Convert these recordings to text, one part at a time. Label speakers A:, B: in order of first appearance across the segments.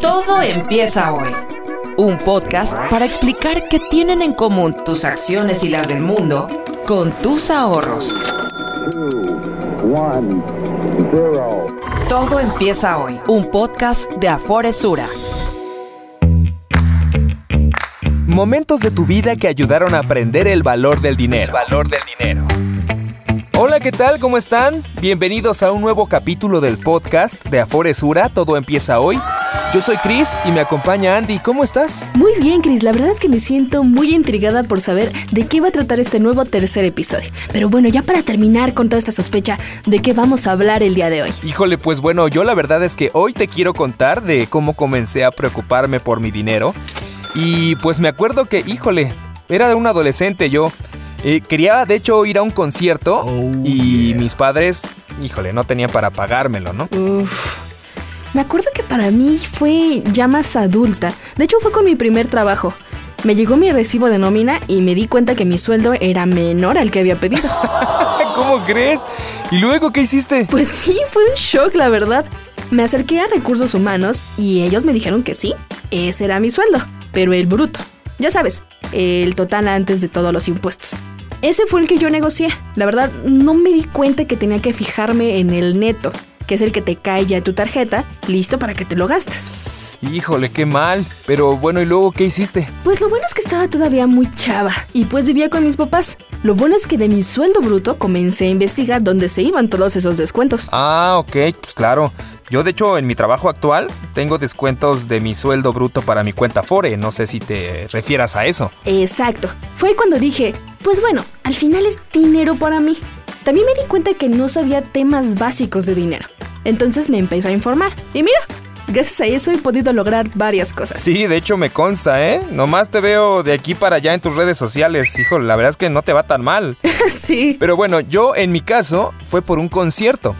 A: Todo empieza hoy. Un podcast para explicar qué tienen en común tus acciones y las del mundo con tus ahorros. Todo empieza hoy. Un podcast de Aforesura.
B: Momentos de tu vida que ayudaron a aprender el valor del dinero.
C: valor del dinero.
B: Hola, ¿qué tal? ¿Cómo están? Bienvenidos a un nuevo capítulo del podcast de Aforesura. Todo empieza hoy. Yo soy Chris y me acompaña Andy. ¿Cómo estás?
D: Muy bien, Chris. La verdad es que me siento muy intrigada por saber de qué va a tratar este nuevo tercer episodio. Pero bueno, ya para terminar con toda esta sospecha, ¿de qué vamos a hablar el día de hoy?
B: Híjole, pues bueno, yo la verdad es que hoy te quiero contar de cómo comencé a preocuparme por mi dinero. Y pues me acuerdo que, híjole, era un adolescente yo. Eh, quería de hecho ir a un concierto y mis padres, híjole, no tenían para pagármelo, ¿no?
D: Uf. Me acuerdo que para mí fue ya más adulta. De hecho, fue con mi primer trabajo. Me llegó mi recibo de nómina y me di cuenta que mi sueldo era menor al que había pedido.
B: ¿Cómo crees? ¿Y luego qué hiciste?
D: Pues sí, fue un shock, la verdad. Me acerqué a recursos humanos y ellos me dijeron que sí, ese era mi sueldo, pero el bruto. Ya sabes, el total antes de todos los impuestos. Ese fue el que yo negocié. La verdad, no me di cuenta que tenía que fijarme en el neto, que es el que te cae ya tu tarjeta, listo para que te lo gastes.
B: Híjole, qué mal. Pero bueno, ¿y luego qué hiciste?
D: Pues lo bueno es que estaba todavía muy chava y pues vivía con mis papás. Lo bueno es que de mi sueldo bruto comencé a investigar dónde se iban todos esos descuentos.
B: Ah, ok, pues claro. Yo de hecho en mi trabajo actual tengo descuentos de mi sueldo bruto para mi cuenta Fore. No sé si te refieras a eso.
D: Exacto. Fue cuando dije, pues bueno, al final es dinero para mí. También me di cuenta que no sabía temas básicos de dinero. Entonces me empecé a informar. Y mira, gracias a eso he podido lograr varias cosas.
B: Sí, de hecho me consta, ¿eh? Nomás te veo de aquí para allá en tus redes sociales. Híjole, la verdad es que no te va tan mal.
D: sí.
B: Pero bueno, yo en mi caso fue por un concierto.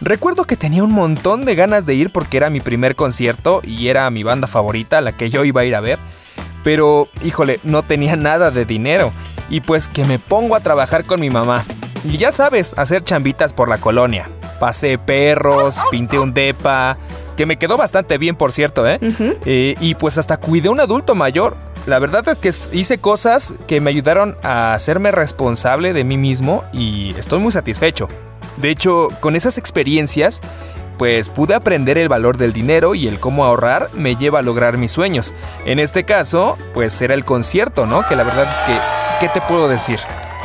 B: Recuerdo que tenía un montón de ganas de ir porque era mi primer concierto y era mi banda favorita, la que yo iba a ir a ver. Pero, híjole, no tenía nada de dinero. Y pues que me pongo a trabajar con mi mamá. Y ya sabes, hacer chambitas por la colonia. Pasé perros, pinté un depa, que me quedó bastante bien, por cierto, ¿eh? Eh, y pues hasta cuidé a un adulto mayor. La verdad es que hice cosas que me ayudaron a hacerme responsable de mí mismo y estoy muy satisfecho. De hecho, con esas experiencias, pues pude aprender el valor del dinero y el cómo ahorrar me lleva a lograr mis sueños. En este caso, pues era el concierto, ¿no? Que la verdad es que, ¿qué te puedo decir?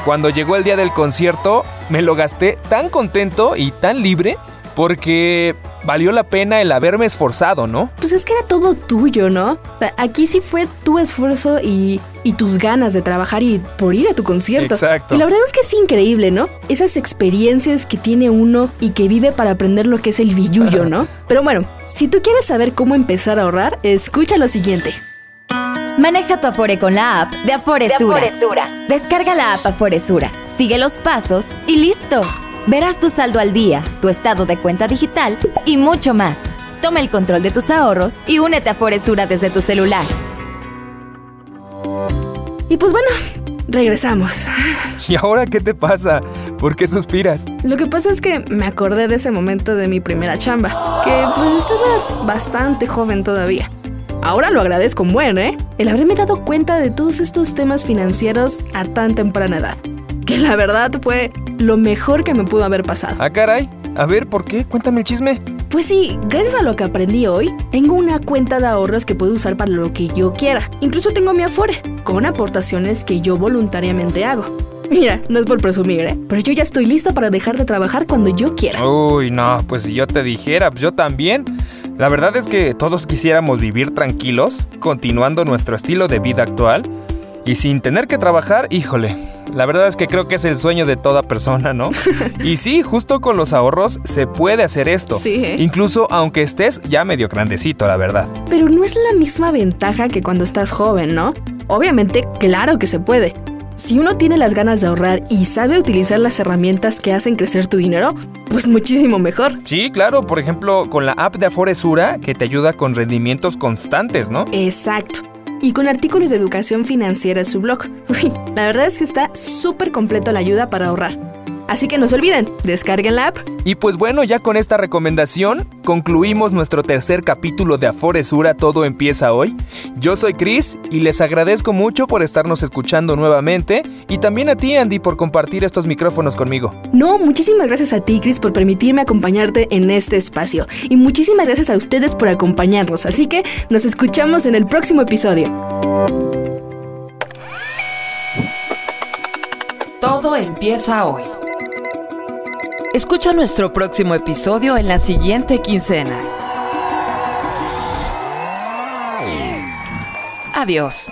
B: Cuando llegó el día del concierto, me lo gasté tan contento y tan libre porque valió la pena el haberme esforzado, ¿no?
D: Pues es que era todo tuyo, ¿no? Aquí sí fue tu esfuerzo y, y tus ganas de trabajar y por ir a tu concierto.
B: Exacto.
D: Y la verdad es que es increíble, ¿no? Esas experiencias que tiene uno y que vive para aprender lo que es el billullo, ¿no? Pero bueno, si tú quieres saber cómo empezar a ahorrar, escucha lo siguiente.
E: Maneja tu Afore con la app de Aforesura. Descarga la app Aforesura, sigue los pasos y listo. Verás tu saldo al día, tu estado de cuenta digital y mucho más. Toma el control de tus ahorros y únete a Foresura desde tu celular.
D: Y pues bueno, regresamos.
B: ¿Y ahora qué te pasa? ¿Por qué suspiras?
D: Lo que pasa es que me acordé de ese momento de mi primera chamba, que pues estaba bastante joven todavía. Ahora lo agradezco un buen, ¿eh? El haberme dado cuenta de todos estos temas financieros a tan temprana edad. Que la verdad fue lo mejor que me pudo haber pasado.
B: Ah, caray. A ver, ¿por qué? Cuéntame el chisme.
D: Pues sí, gracias a lo que aprendí hoy, tengo una cuenta de ahorros que puedo usar para lo que yo quiera. Incluso tengo mi Afore, con aportaciones que yo voluntariamente hago. Mira, no es por presumir, ¿eh? Pero yo ya estoy lista para dejar de trabajar cuando yo quiera.
B: Uy, no, pues si yo te dijera, pues yo también. La verdad es que todos quisiéramos vivir tranquilos, continuando nuestro estilo de vida actual y sin tener que trabajar, híjole. La verdad es que creo que es el sueño de toda persona, ¿no? y sí, justo con los ahorros se puede hacer esto.
D: Sí. ¿eh?
B: Incluso aunque estés ya medio grandecito, la verdad.
D: Pero no es la misma ventaja que cuando estás joven, ¿no? Obviamente, claro que se puede. Si uno tiene las ganas de ahorrar y sabe utilizar las herramientas que hacen crecer tu dinero, pues muchísimo mejor.
B: Sí, claro, por ejemplo, con la app de Aforesura que te ayuda con rendimientos constantes, ¿no?
D: Exacto. Y con artículos de educación financiera en su blog. Uy, la verdad es que está súper completo la ayuda para ahorrar. Así que no se olviden, descarguen la app.
B: Y pues bueno, ya con esta recomendación concluimos nuestro tercer capítulo de Aforesura Todo empieza hoy. Yo soy Chris y les agradezco mucho por estarnos escuchando nuevamente y también a ti Andy por compartir estos micrófonos conmigo.
D: No, muchísimas gracias a ti Chris por permitirme acompañarte en este espacio y muchísimas gracias a ustedes por acompañarnos. Así que nos escuchamos en el próximo episodio.
A: Todo empieza hoy. Escucha nuestro próximo episodio en la siguiente quincena. Adiós.